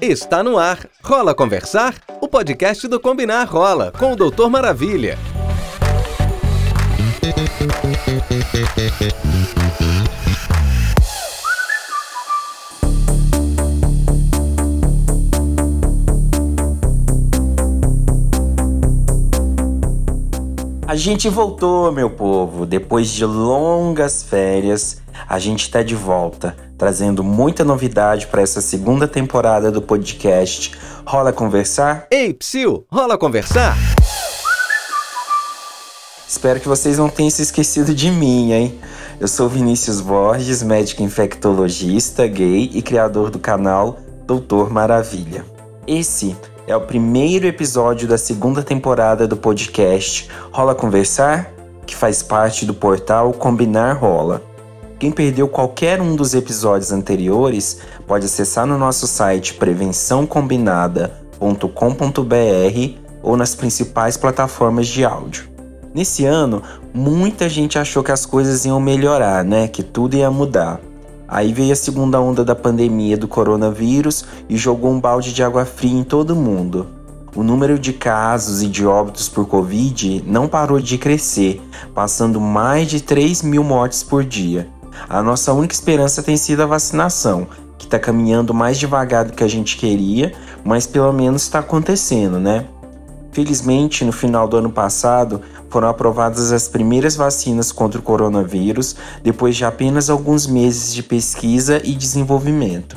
Está no ar. Rola Conversar? O podcast do Combinar Rola, com o Doutor Maravilha. A gente voltou, meu povo. Depois de longas férias, a gente está de volta, trazendo muita novidade para essa segunda temporada do podcast. Rola conversar? Ei, Psyu, rola conversar? Espero que vocês não tenham se esquecido de mim, hein? Eu sou Vinícius Borges, médico infectologista, gay e criador do canal Doutor Maravilha. Esse é o primeiro episódio da segunda temporada do podcast Rola Conversar, que faz parte do portal Combinar Rola. Quem perdeu qualquer um dos episódios anteriores pode acessar no nosso site prevençãocombinada.com.br ou nas principais plataformas de áudio. Nesse ano, muita gente achou que as coisas iam melhorar, né? Que tudo ia mudar. Aí veio a segunda onda da pandemia do coronavírus e jogou um balde de água fria em todo mundo. O número de casos e de óbitos por Covid não parou de crescer, passando mais de 3 mil mortes por dia. A nossa única esperança tem sido a vacinação, que está caminhando mais devagar do que a gente queria, mas pelo menos está acontecendo, né? Felizmente, no final do ano passado, foram aprovadas as primeiras vacinas contra o coronavírus depois de apenas alguns meses de pesquisa e desenvolvimento.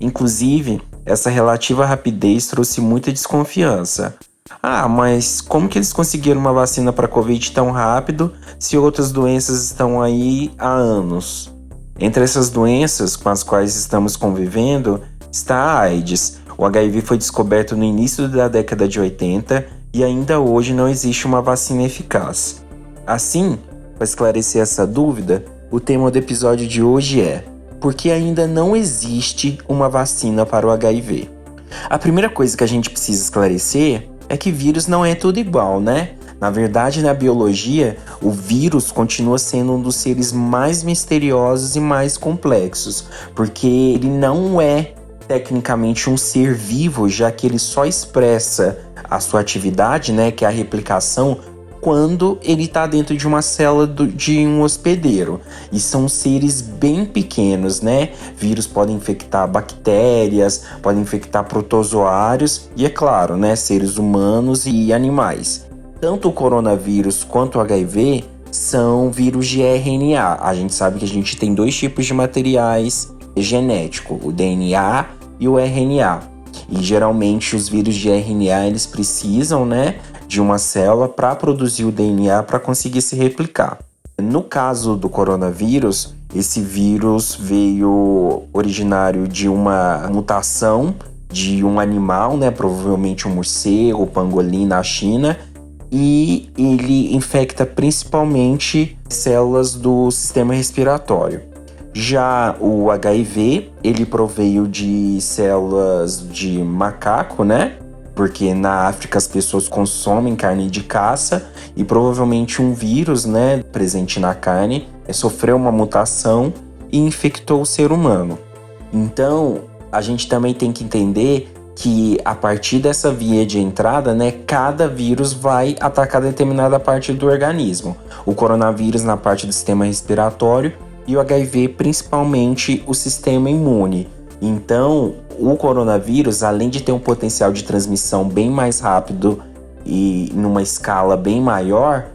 Inclusive, essa relativa rapidez trouxe muita desconfiança. Ah, mas como que eles conseguiram uma vacina para Covid tão rápido se outras doenças estão aí há anos? Entre essas doenças com as quais estamos convivendo está a AIDS. O HIV foi descoberto no início da década de 80 e ainda hoje não existe uma vacina eficaz. Assim, para esclarecer essa dúvida, o tema do episódio de hoje é: por que ainda não existe uma vacina para o HIV? A primeira coisa que a gente precisa esclarecer é que vírus não é tudo igual, né? Na verdade, na biologia, o vírus continua sendo um dos seres mais misteriosos e mais complexos, porque ele não é tecnicamente um ser vivo, já que ele só expressa a sua atividade, né, que é a replicação, quando ele está dentro de uma célula do, de um hospedeiro. E são seres bem pequenos, né? Vírus podem infectar bactérias, podem infectar protozoários e, é claro, né, seres humanos e animais. Tanto o coronavírus quanto o HIV são vírus de RNA. A gente sabe que a gente tem dois tipos de materiais genético, o DNA e o RNA. E geralmente os vírus de RNA eles precisam, né, de uma célula para produzir o DNA para conseguir se replicar. No caso do coronavírus, esse vírus veio originário de uma mutação de um animal, né, provavelmente um morcego, pangolim na China, e ele infecta principalmente células do sistema respiratório. Já o HIV, ele proveio de células de macaco, né? Porque na África as pessoas consomem carne de caça e provavelmente um vírus, né, presente na carne, sofreu uma mutação e infectou o ser humano. Então, a gente também tem que entender que a partir dessa via de entrada, né, cada vírus vai atacar determinada parte do organismo. O coronavírus na parte do sistema respiratório e o HIV principalmente o sistema imune. Então, o coronavírus, além de ter um potencial de transmissão bem mais rápido e numa escala bem maior,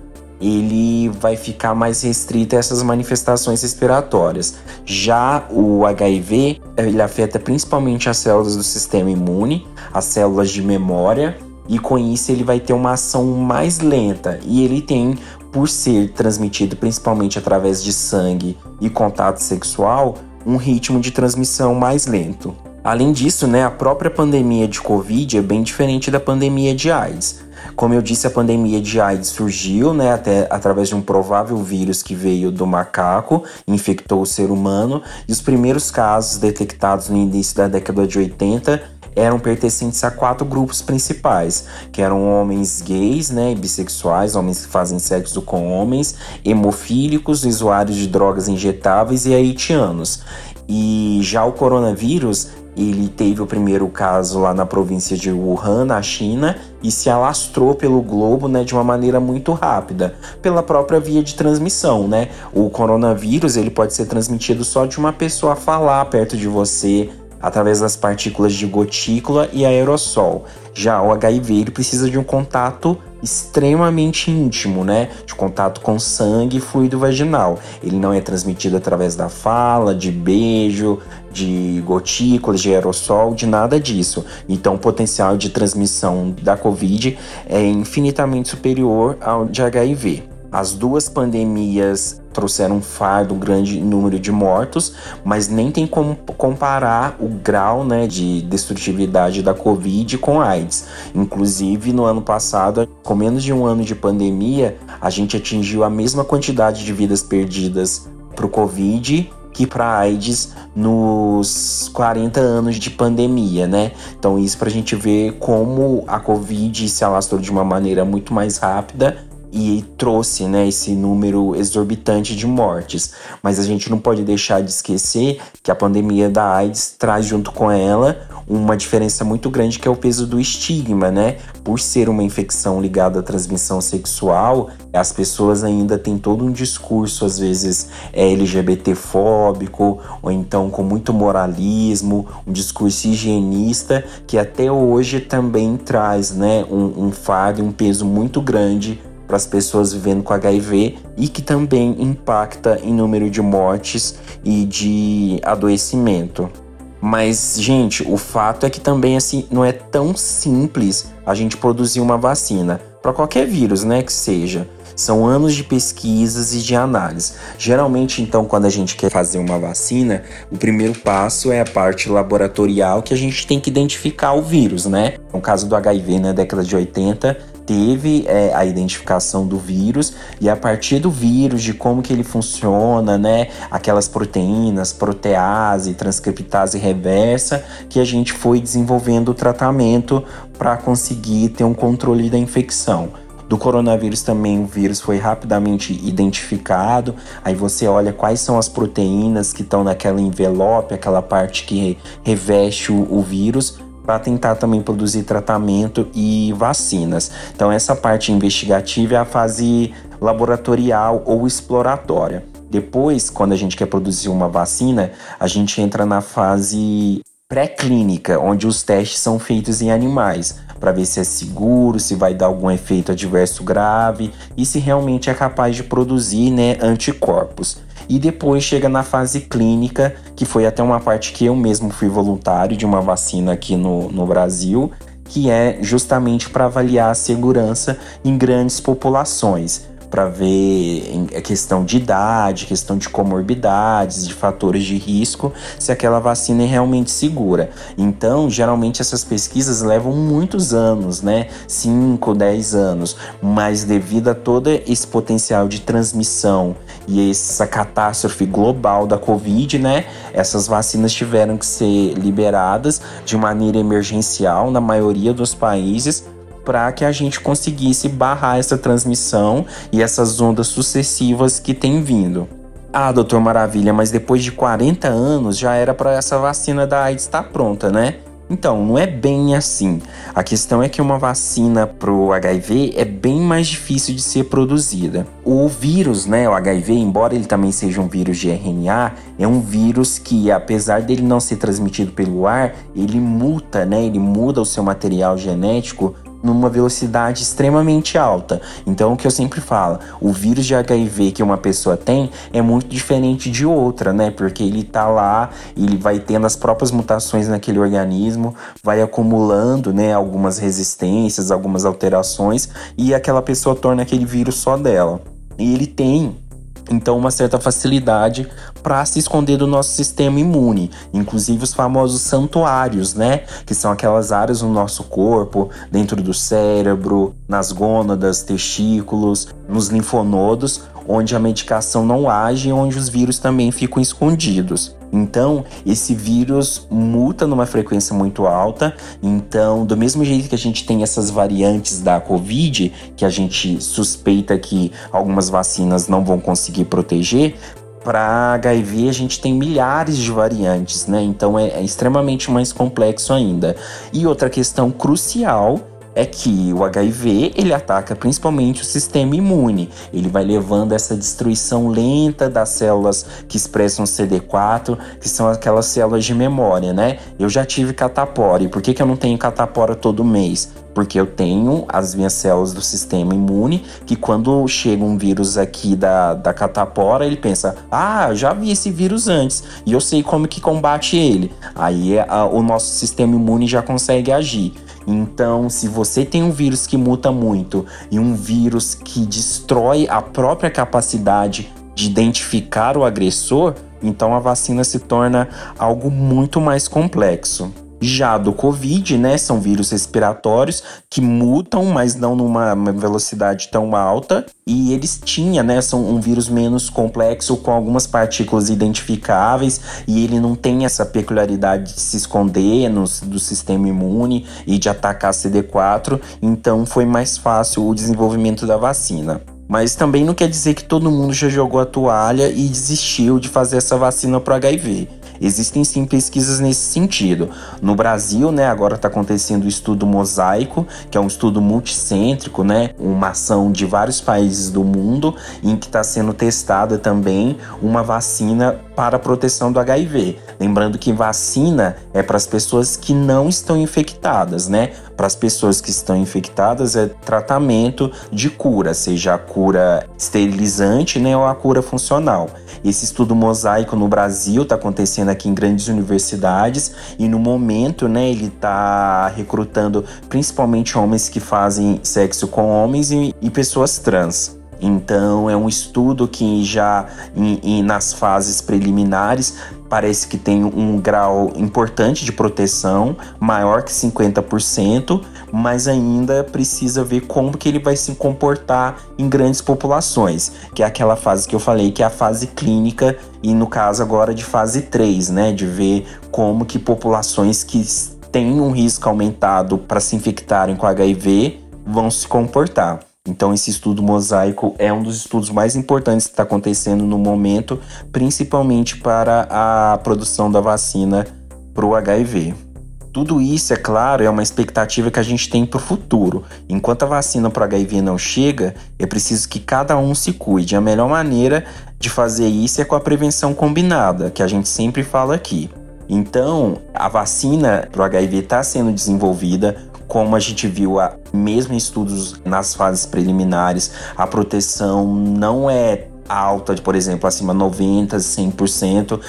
ele vai ficar mais restrito a essas manifestações respiratórias. Já o HIV, ele afeta principalmente as células do sistema imune, as células de memória, e com isso ele vai ter uma ação mais lenta e ele tem por ser transmitido principalmente através de sangue e contato sexual, um ritmo de transmissão mais lento. Além disso, né, a própria pandemia de Covid é bem diferente da pandemia de AIDS. Como eu disse, a pandemia de AIDS surgiu né, até através de um provável vírus que veio do macaco, infectou o ser humano, e os primeiros casos detectados no início da década de 80 eram pertencentes a quatro grupos principais, que eram homens gays, né, bissexuais, homens que fazem sexo com homens, hemofílicos, usuários de drogas injetáveis e haitianos. E já o coronavírus, ele teve o primeiro caso lá na província de Wuhan, na China, e se alastrou pelo globo, né, de uma maneira muito rápida, pela própria via de transmissão, né? O coronavírus, ele pode ser transmitido só de uma pessoa falar perto de você, através das partículas de gotícula e aerossol. Já o HIV ele precisa de um contato extremamente íntimo, né? De contato com sangue e fluido vaginal. Ele não é transmitido através da fala, de beijo, de gotículas, de aerossol, de nada disso. Então, o potencial de transmissão da COVID é infinitamente superior ao de HIV. As duas pandemias trouxeram um fardo, um grande número de mortos, mas nem tem como comparar o grau né, de destrutividade da Covid com a AIDS. Inclusive, no ano passado, com menos de um ano de pandemia, a gente atingiu a mesma quantidade de vidas perdidas para o Covid que para AIDS nos 40 anos de pandemia, né? Então isso para a gente ver como a Covid se alastrou de uma maneira muito mais rápida e trouxe né, esse número exorbitante de mortes. Mas a gente não pode deixar de esquecer que a pandemia da AIDS traz junto com ela uma diferença muito grande que é o peso do estigma, né? Por ser uma infecção ligada à transmissão sexual, as pessoas ainda têm todo um discurso, às vezes é LGBTfóbico, ou então com muito moralismo, um discurso higienista, que até hoje também traz né, um, um fardo, um peso muito grande para as pessoas vivendo com HIV e que também impacta em número de mortes e de adoecimento. Mas, gente, o fato é que também assim não é tão simples a gente produzir uma vacina para qualquer vírus, né, que seja. São anos de pesquisas e de análise. Geralmente, então, quando a gente quer fazer uma vacina, o primeiro passo é a parte laboratorial que a gente tem que identificar o vírus, né? No caso do HIV, na década de 80, teve é, a identificação do vírus e a partir do vírus, de como que ele funciona, né, aquelas proteínas, protease, transcriptase reversa, que a gente foi desenvolvendo o tratamento para conseguir ter um controle da infecção. Do coronavírus também o vírus foi rapidamente identificado. Aí você olha quais são as proteínas que estão naquela envelope, aquela parte que reveste o, o vírus, para tentar também produzir tratamento e vacinas. Então, essa parte investigativa é a fase laboratorial ou exploratória. Depois, quando a gente quer produzir uma vacina, a gente entra na fase pré-clínica, onde os testes são feitos em animais, para ver se é seguro, se vai dar algum efeito adverso grave e se realmente é capaz de produzir né, anticorpos e depois chega na fase clínica, que foi até uma parte que eu mesmo fui voluntário de uma vacina aqui no, no Brasil, que é justamente para avaliar a segurança em grandes populações para ver a questão de idade, questão de comorbidades, de fatores de risco, se aquela vacina é realmente segura. Então, geralmente essas pesquisas levam muitos anos, né? 5, 10 anos, mas devido a todo esse potencial de transmissão e essa catástrofe global da Covid, né? Essas vacinas tiveram que ser liberadas de maneira emergencial na maioria dos países para que a gente conseguisse barrar essa transmissão e essas ondas sucessivas que tem vindo. Ah, doutor Maravilha, mas depois de 40 anos já era para essa vacina da AIDS estar tá pronta, né? Então, não é bem assim. A questão é que uma vacina pro HIV é bem mais difícil de ser produzida. O vírus, né, o HIV, embora ele também seja um vírus de RNA, é um vírus que, apesar dele não ser transmitido pelo ar, ele muta, né, ele muda o seu material genético numa velocidade extremamente alta. Então, o que eu sempre falo, o vírus de HIV que uma pessoa tem é muito diferente de outra, né? Porque ele tá lá, ele vai tendo as próprias mutações naquele organismo, vai acumulando, né, algumas resistências, algumas alterações e aquela pessoa torna aquele vírus só dela. E ele tem então uma certa facilidade para se esconder do nosso sistema imune, inclusive os famosos santuários, né, que são aquelas áreas no nosso corpo, dentro do cérebro, nas gônadas, testículos, nos linfonodos, onde a medicação não age e onde os vírus também ficam escondidos. Então, esse vírus muta numa frequência muito alta. Então, do mesmo jeito que a gente tem essas variantes da Covid, que a gente suspeita que algumas vacinas não vão conseguir proteger, para HIV a gente tem milhares de variantes, né? Então é, é extremamente mais complexo ainda. E outra questão crucial é que o HIV ele ataca principalmente o sistema imune. Ele vai levando essa destruição lenta das células que expressam CD4, que são aquelas células de memória, né? Eu já tive catapora. E por que, que eu não tenho catapora todo mês? Porque eu tenho as minhas células do sistema imune que quando chega um vírus aqui da, da catapora, ele pensa: ah, já vi esse vírus antes e eu sei como que combate ele. Aí a, o nosso sistema imune já consegue agir. Então, se você tem um vírus que muta muito e um vírus que destrói a própria capacidade de identificar o agressor, então a vacina se torna algo muito mais complexo. Já do Covid, né, são vírus respiratórios que mutam, mas não numa velocidade tão alta. E eles tinham, né, são um vírus menos complexo com algumas partículas identificáveis e ele não tem essa peculiaridade de se esconder no, do sistema imune e de atacar CD4. Então foi mais fácil o desenvolvimento da vacina. Mas também não quer dizer que todo mundo já jogou a toalha e desistiu de fazer essa vacina para HIV. Existem sim pesquisas nesse sentido. No Brasil, né, agora está acontecendo o estudo Mosaico, que é um estudo multicêntrico, né, uma ação de vários países do mundo, em que está sendo testada também uma vacina para a proteção do HIV. Lembrando que vacina é para as pessoas que não estão infectadas, né? Para as pessoas que estão infectadas é tratamento de cura, seja a cura esterilizante, né, ou a cura funcional. Esse estudo mosaico no Brasil está acontecendo aqui em grandes universidades e no momento, né, ele está recrutando principalmente homens que fazem sexo com homens e, e pessoas trans. Então é um estudo que já em, em, nas fases preliminares parece que tem um grau importante de proteção, maior que 50%, mas ainda precisa ver como que ele vai se comportar em grandes populações, que é aquela fase que eu falei, que é a fase clínica e no caso agora de fase 3, né, de ver como que populações que têm um risco aumentado para se infectarem com HIV vão se comportar. Então, esse estudo mosaico é um dos estudos mais importantes que está acontecendo no momento, principalmente para a produção da vacina para o HIV. Tudo isso, é claro, é uma expectativa que a gente tem para o futuro. Enquanto a vacina para HIV não chega, é preciso que cada um se cuide. A melhor maneira de fazer isso é com a prevenção combinada, que a gente sempre fala aqui. Então, a vacina para o HIV está sendo desenvolvida, como a gente viu, a, mesmo em estudos nas fases preliminares, a proteção não é alta, de, por exemplo, acima 90%, 100%.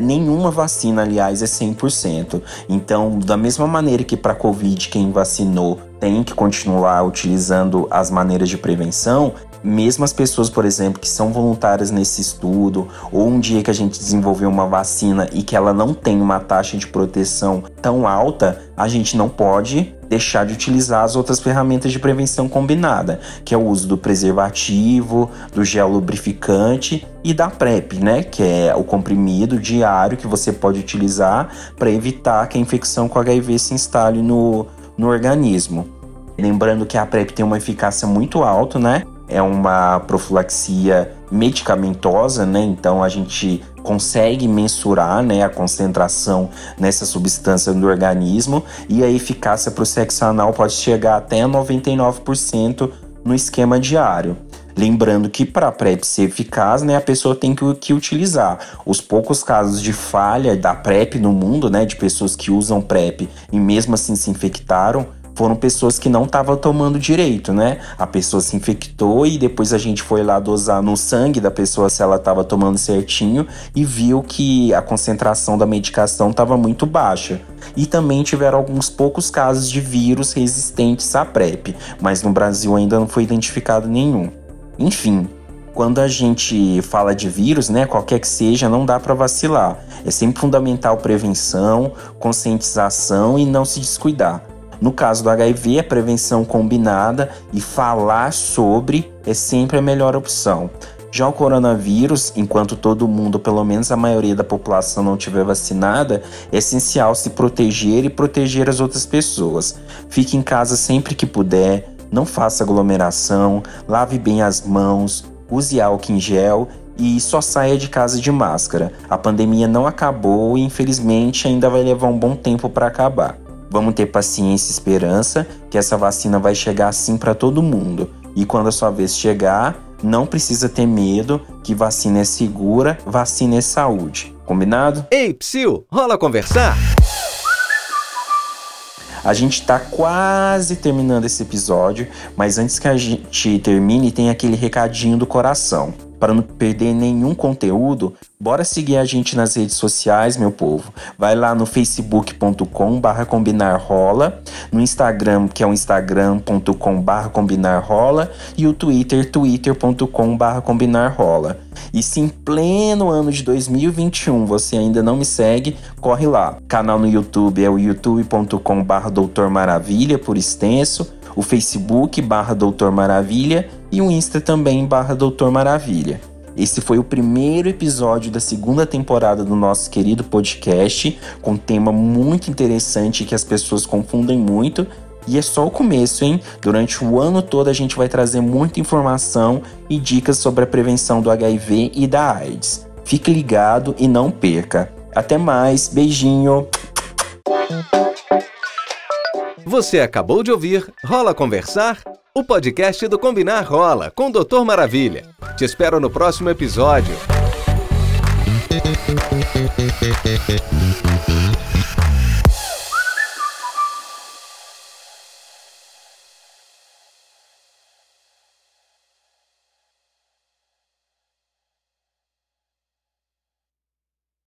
Nenhuma vacina, aliás, é 100%. Então, da mesma maneira que para Covid, quem vacinou tem que continuar utilizando as maneiras de prevenção, mesmo as pessoas, por exemplo, que são voluntárias nesse estudo, ou um dia que a gente desenvolveu uma vacina e que ela não tem uma taxa de proteção tão alta, a gente não pode deixar de utilizar as outras ferramentas de prevenção combinada, que é o uso do preservativo, do gel lubrificante e da PrEP, né, que é o comprimido diário que você pode utilizar para evitar que a infecção com HIV se instale no, no organismo. Lembrando que a PrEP tem uma eficácia muito alta, né? É uma profilaxia medicamentosa, né? Então a gente consegue mensurar né, a concentração nessa substância no organismo e a eficácia para o sexo anal pode chegar até 99% no esquema diário. Lembrando que para a PrEP ser eficaz, né, a pessoa tem que, que, utilizar. Os poucos casos de falha da PrEP no mundo, né, de pessoas que usam PrEP e mesmo assim se infectaram, foram pessoas que não estavam tomando direito, né? A pessoa se infectou e depois a gente foi lá dosar no sangue da pessoa se ela estava tomando certinho e viu que a concentração da medicação estava muito baixa. E também tiveram alguns poucos casos de vírus resistentes à PrEP, mas no Brasil ainda não foi identificado nenhum. Enfim, quando a gente fala de vírus, né, qualquer que seja, não dá para vacilar. É sempre fundamental prevenção, conscientização e não se descuidar. No caso do HIV, a prevenção combinada e falar sobre é sempre a melhor opção. Já o coronavírus, enquanto todo mundo, pelo menos a maioria da população, não tiver vacinada, é essencial se proteger e proteger as outras pessoas. Fique em casa sempre que puder, não faça aglomeração, lave bem as mãos, use álcool em gel e só saia de casa de máscara. A pandemia não acabou e infelizmente ainda vai levar um bom tempo para acabar. Vamos ter paciência e esperança que essa vacina vai chegar assim para todo mundo. E quando a sua vez chegar, não precisa ter medo, que vacina é segura, vacina é saúde. Combinado? Ei, Psyu, rola conversar? A gente está quase terminando esse episódio, mas antes que a gente termine, tem aquele recadinho do coração. Para não perder nenhum conteúdo, bora seguir a gente nas redes sociais, meu povo. Vai lá no facebook.com barra combinarrola, no Instagram, que é o instagram.com barra combinarrola, e o Twitter, twitter.com barra combinarrola. E se em pleno ano de 2021 você ainda não me segue, corre lá. Canal no YouTube é o youtube.com barra doutor maravilha, por extenso o Facebook barra Doutor Maravilha e o Insta também barra Doutor Maravilha. Esse foi o primeiro episódio da segunda temporada do nosso querido podcast, com um tema muito interessante que as pessoas confundem muito. E é só o começo, hein? Durante o ano todo a gente vai trazer muita informação e dicas sobre a prevenção do HIV e da AIDS. Fique ligado e não perca. Até mais, beijinho! Você acabou de ouvir Rola Conversar? O podcast do Combinar Rola com o Doutor Maravilha. Te espero no próximo episódio.